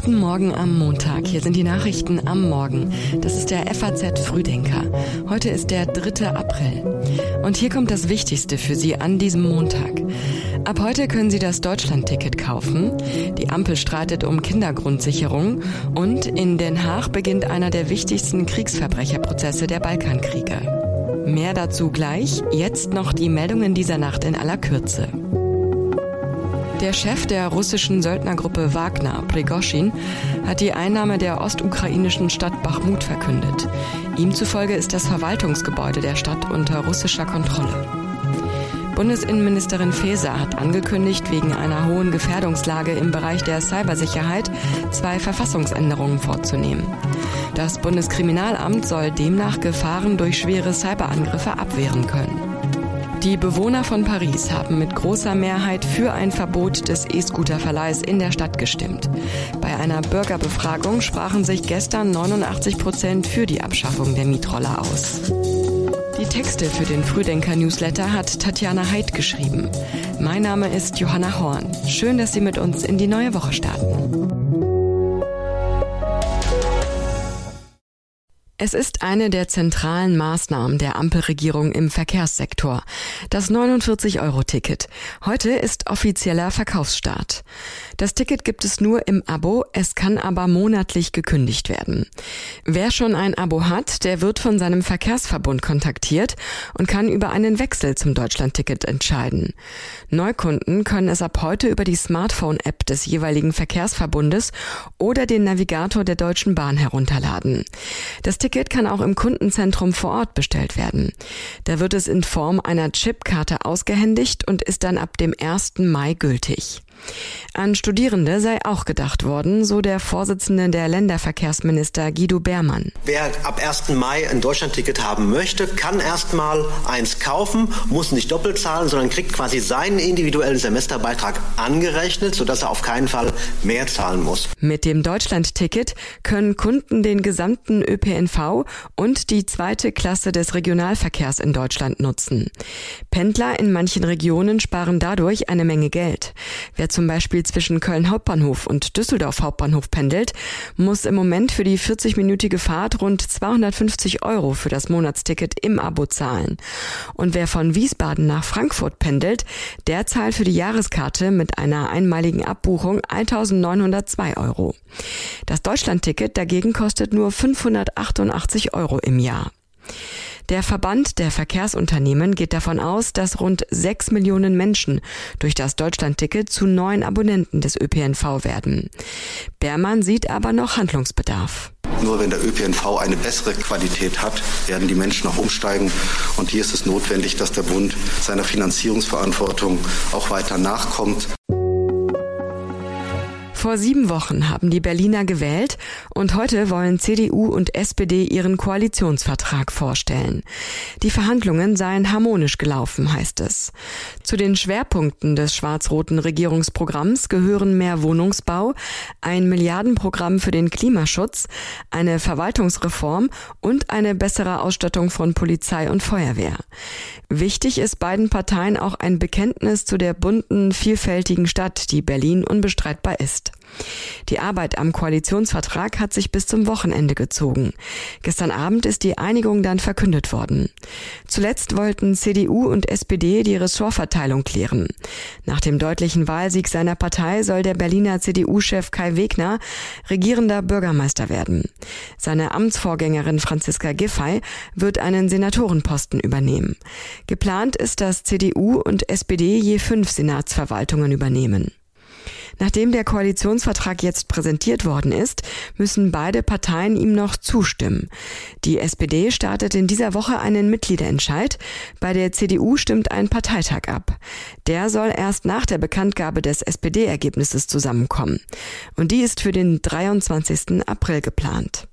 Guten Morgen am Montag. Hier sind die Nachrichten am Morgen. Das ist der FAZ Frühdenker. Heute ist der 3. April. Und hier kommt das Wichtigste für Sie an diesem Montag. Ab heute können Sie das Deutschlandticket kaufen. Die Ampel streitet um Kindergrundsicherung. Und in Den Haag beginnt einer der wichtigsten Kriegsverbrecherprozesse der Balkankriege. Mehr dazu gleich. Jetzt noch die Meldungen dieser Nacht in aller Kürze. Der Chef der russischen Söldnergruppe Wagner, Prigoschin, hat die Einnahme der ostukrainischen Stadt Bachmut verkündet. Ihm zufolge ist das Verwaltungsgebäude der Stadt unter russischer Kontrolle. Bundesinnenministerin Faeser hat angekündigt, wegen einer hohen Gefährdungslage im Bereich der Cybersicherheit zwei Verfassungsänderungen vorzunehmen. Das Bundeskriminalamt soll demnach Gefahren durch schwere Cyberangriffe abwehren können. Die Bewohner von Paris haben mit großer Mehrheit für ein Verbot des E-Scooter-Verleihs in der Stadt gestimmt. Bei einer Bürgerbefragung sprachen sich gestern 89 Prozent für die Abschaffung der Mietroller aus. Die Texte für den Frühdenker-Newsletter hat Tatjana Heid geschrieben. Mein Name ist Johanna Horn. Schön, dass Sie mit uns in die neue Woche starten. Es ist eine der zentralen Maßnahmen der Ampelregierung im Verkehrssektor. Das 49-Euro-Ticket. Heute ist offizieller Verkaufsstart. Das Ticket gibt es nur im Abo, es kann aber monatlich gekündigt werden. Wer schon ein Abo hat, der wird von seinem Verkehrsverbund kontaktiert und kann über einen Wechsel zum Deutschlandticket entscheiden. Neukunden können es ab heute über die Smartphone-App des jeweiligen Verkehrsverbundes oder den Navigator der Deutschen Bahn herunterladen. Das kann auch im Kundenzentrum vor Ort bestellt werden. Da wird es in Form einer Chipkarte ausgehändigt und ist dann ab dem 1. Mai gültig. An Studierende sei auch gedacht worden, so der Vorsitzende der Länderverkehrsminister Guido Beermann. Wer ab 1. Mai ein Deutschlandticket haben möchte, kann erstmal eins kaufen, muss nicht doppelt zahlen, sondern kriegt quasi seinen individuellen Semesterbeitrag angerechnet, sodass er auf keinen Fall mehr zahlen muss. Mit dem Deutschlandticket können Kunden den gesamten ÖPNV und die zweite Klasse des Regionalverkehrs in Deutschland nutzen. Pendler in manchen Regionen sparen dadurch eine Menge Geld. Wer zum Beispiel zwischen Köln Hauptbahnhof und Düsseldorf Hauptbahnhof pendelt, muss im Moment für die 40-minütige Fahrt rund 250 Euro für das Monatsticket im Abo zahlen. Und wer von Wiesbaden nach Frankfurt pendelt, der zahlt für die Jahreskarte mit einer einmaligen Abbuchung 1902 Euro. Das Deutschlandticket dagegen kostet nur 588 Euro im Jahr. Der Verband der Verkehrsunternehmen geht davon aus, dass rund sechs Millionen Menschen durch das Deutschlandticket zu neuen Abonnenten des ÖPNV werden. Bermann sieht aber noch Handlungsbedarf. Nur wenn der ÖPNV eine bessere Qualität hat, werden die Menschen auch umsteigen. Und hier ist es notwendig, dass der Bund seiner Finanzierungsverantwortung auch weiter nachkommt. Vor sieben Wochen haben die Berliner gewählt und heute wollen CDU und SPD ihren Koalitionsvertrag vorstellen. Die Verhandlungen seien harmonisch gelaufen, heißt es. Zu den Schwerpunkten des schwarz-roten Regierungsprogramms gehören mehr Wohnungsbau, ein Milliardenprogramm für den Klimaschutz, eine Verwaltungsreform und eine bessere Ausstattung von Polizei und Feuerwehr. Wichtig ist beiden Parteien auch ein Bekenntnis zu der bunten, vielfältigen Stadt, die Berlin unbestreitbar ist. Die Arbeit am Koalitionsvertrag hat sich bis zum Wochenende gezogen. Gestern Abend ist die Einigung dann verkündet worden. Zuletzt wollten CDU und SPD die Ressortverteilung klären. Nach dem deutlichen Wahlsieg seiner Partei soll der Berliner CDU-Chef Kai Wegner regierender Bürgermeister werden. Seine Amtsvorgängerin Franziska Giffey wird einen Senatorenposten übernehmen. Geplant ist, dass CDU und SPD je fünf Senatsverwaltungen übernehmen. Nachdem der Koalitionsvertrag jetzt präsentiert worden ist, müssen beide Parteien ihm noch zustimmen. Die SPD startet in dieser Woche einen Mitgliederentscheid. Bei der CDU stimmt ein Parteitag ab. Der soll erst nach der Bekanntgabe des SPD-Ergebnisses zusammenkommen. Und die ist für den 23. April geplant.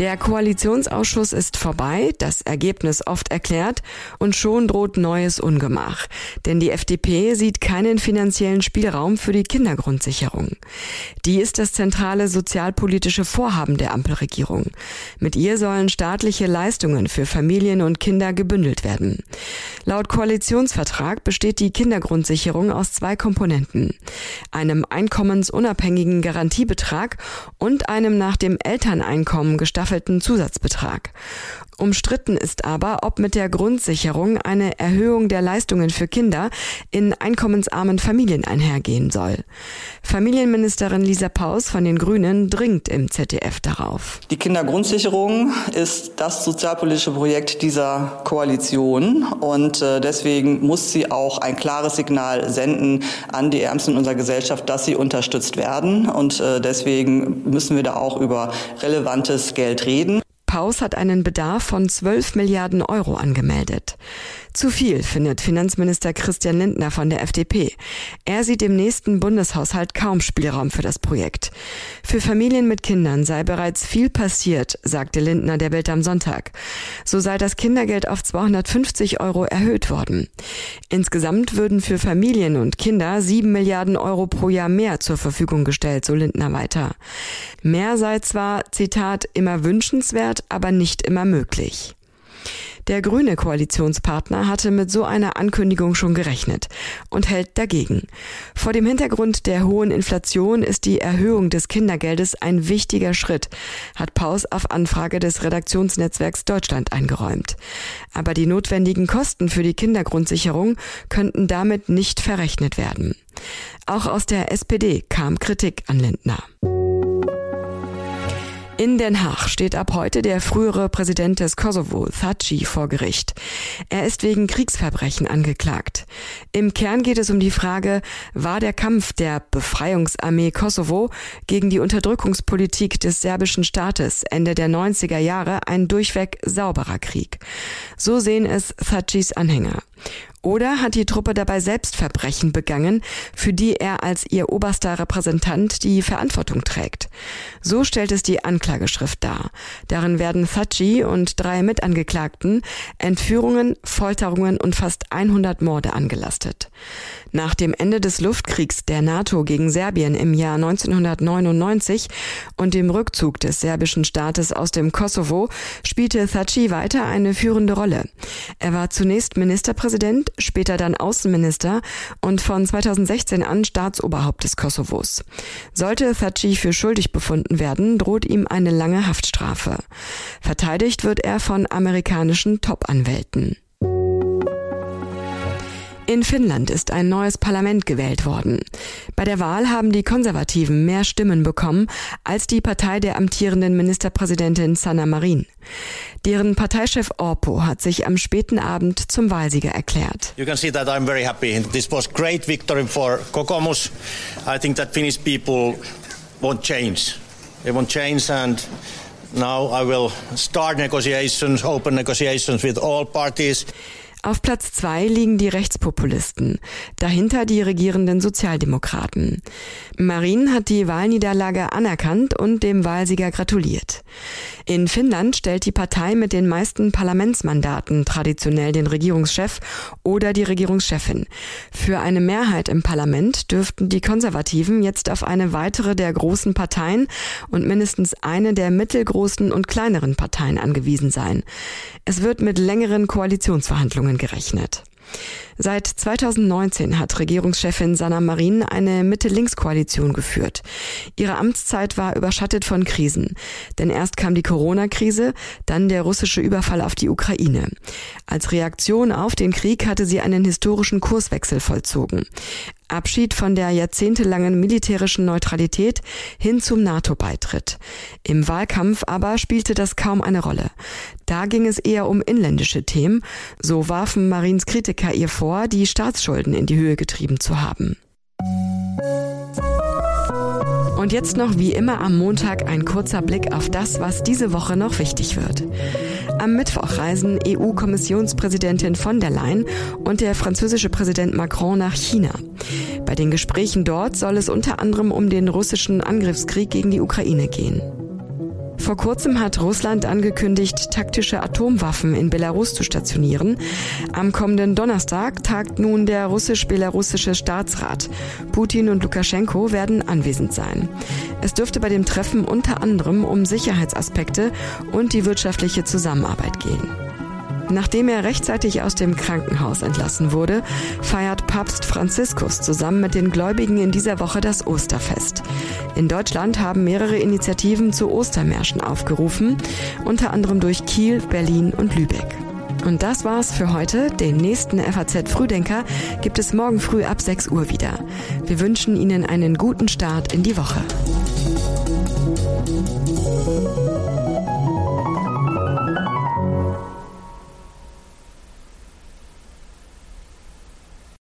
Der Koalitionsausschuss ist vorbei, das Ergebnis oft erklärt und schon droht neues Ungemach. Denn die FDP sieht keinen finanziellen Spielraum für die Kindergrundsicherung. Die ist das zentrale sozialpolitische Vorhaben der Ampelregierung. Mit ihr sollen staatliche Leistungen für Familien und Kinder gebündelt werden. Laut Koalitionsvertrag besteht die Kindergrundsicherung aus zwei Komponenten. Einem einkommensunabhängigen Garantiebetrag und einem nach dem Elterneinkommen gestaffelten Zusatzbetrag. Umstritten ist aber, ob mit der Grundsicherung eine Erhöhung der Leistungen für Kinder in einkommensarmen Familien einhergehen soll. Familienministerin Lisa Paus von den Grünen dringt im ZDF darauf. Die Kindergrundsicherung ist das sozialpolitische Projekt dieser Koalition und äh, deswegen muss sie auch ein klares Signal senden an die Ärmsten unserer Gesellschaft, dass sie unterstützt werden und äh, deswegen müssen wir da auch über relevantes Geld reden. Paus hat einen Bedarf von 12 Milliarden Euro angemeldet. Zu viel, findet Finanzminister Christian Lindner von der FDP. Er sieht im nächsten Bundeshaushalt kaum Spielraum für das Projekt. Für Familien mit Kindern sei bereits viel passiert, sagte Lindner der Welt am Sonntag. So sei das Kindergeld auf 250 Euro erhöht worden. Insgesamt würden für Familien und Kinder sieben Milliarden Euro pro Jahr mehr zur Verfügung gestellt, so Lindner weiter. Mehr sei zwar, Zitat, immer wünschenswert, aber nicht immer möglich. Der grüne Koalitionspartner hatte mit so einer Ankündigung schon gerechnet und hält dagegen. Vor dem Hintergrund der hohen Inflation ist die Erhöhung des Kindergeldes ein wichtiger Schritt, hat Paus auf Anfrage des Redaktionsnetzwerks Deutschland eingeräumt. Aber die notwendigen Kosten für die Kindergrundsicherung könnten damit nicht verrechnet werden. Auch aus der SPD kam Kritik an Lindner. In Den Haag steht ab heute der frühere Präsident des Kosovo, Thaci, vor Gericht. Er ist wegen Kriegsverbrechen angeklagt. Im Kern geht es um die Frage, war der Kampf der Befreiungsarmee Kosovo gegen die Unterdrückungspolitik des serbischen Staates Ende der 90er Jahre ein durchweg sauberer Krieg. So sehen es Thacis Anhänger. Oder hat die Truppe dabei selbst Verbrechen begangen, für die er als ihr oberster Repräsentant die Verantwortung trägt? So stellt es die Anklageschrift dar. Darin werden Thaci und drei Mitangeklagten Entführungen, Folterungen und fast 100 Morde angelastet. Nach dem Ende des Luftkriegs der NATO gegen Serbien im Jahr 1999 und dem Rückzug des serbischen Staates aus dem Kosovo spielte Thaci weiter eine führende Rolle. Er war zunächst Ministerpräsident, später dann Außenminister und von 2016 an Staatsoberhaupt des Kosovos. Sollte Thaci für schuldig befunden werden, droht ihm eine lange Haftstrafe. Verteidigt wird er von amerikanischen Top-Anwälten. In Finnland ist ein neues Parlament gewählt worden. Bei der Wahl haben die Konservativen mehr Stimmen bekommen als die Partei der amtierenden Ministerpräsidentin Sanna Marin. Deren Parteichef Orpo hat sich am späten Abend zum Wahlsieger erklärt. You can see that I'm very happy. This was great victory for Kokoomus. I think that Finnish people want change. They want change and now I will start negotiations, open negotiations with all parties. Auf Platz zwei liegen die Rechtspopulisten, dahinter die regierenden Sozialdemokraten. Marin hat die Wahlniederlage anerkannt und dem Wahlsieger gratuliert. In Finnland stellt die Partei mit den meisten Parlamentsmandaten traditionell den Regierungschef oder die Regierungschefin. Für eine Mehrheit im Parlament dürften die Konservativen jetzt auf eine weitere der großen Parteien und mindestens eine der mittelgroßen und kleineren Parteien angewiesen sein. Es wird mit längeren Koalitionsverhandlungen Verhandlungen gerechnet. Seit 2019 hat Regierungschefin Sanna Marin eine Mitte-Links-Koalition geführt. Ihre Amtszeit war überschattet von Krisen. Denn erst kam die Corona-Krise, dann der russische Überfall auf die Ukraine. Als Reaktion auf den Krieg hatte sie einen historischen Kurswechsel vollzogen. Abschied von der jahrzehntelangen militärischen Neutralität hin zum NATO-Beitritt. Im Wahlkampf aber spielte das kaum eine Rolle. Da ging es eher um inländische Themen. So warfen Marins Kritiker ihr vor, die Staatsschulden in die Höhe getrieben zu haben. Und jetzt noch wie immer am Montag ein kurzer Blick auf das, was diese Woche noch wichtig wird. Am Mittwoch reisen EU-Kommissionspräsidentin von der Leyen und der französische Präsident Macron nach China. Bei den Gesprächen dort soll es unter anderem um den russischen Angriffskrieg gegen die Ukraine gehen. Vor kurzem hat Russland angekündigt, taktische Atomwaffen in Belarus zu stationieren. Am kommenden Donnerstag tagt nun der russisch-belarussische Staatsrat. Putin und Lukaschenko werden anwesend sein. Es dürfte bei dem Treffen unter anderem um Sicherheitsaspekte und die wirtschaftliche Zusammenarbeit gehen. Nachdem er rechtzeitig aus dem Krankenhaus entlassen wurde, feiert Papst Franziskus zusammen mit den Gläubigen in dieser Woche das Osterfest. In Deutschland haben mehrere Initiativen zu Ostermärschen aufgerufen, unter anderem durch Kiel, Berlin und Lübeck. Und das war's für heute. Den nächsten FAZ Frühdenker gibt es morgen früh ab 6 Uhr wieder. Wir wünschen Ihnen einen guten Start in die Woche.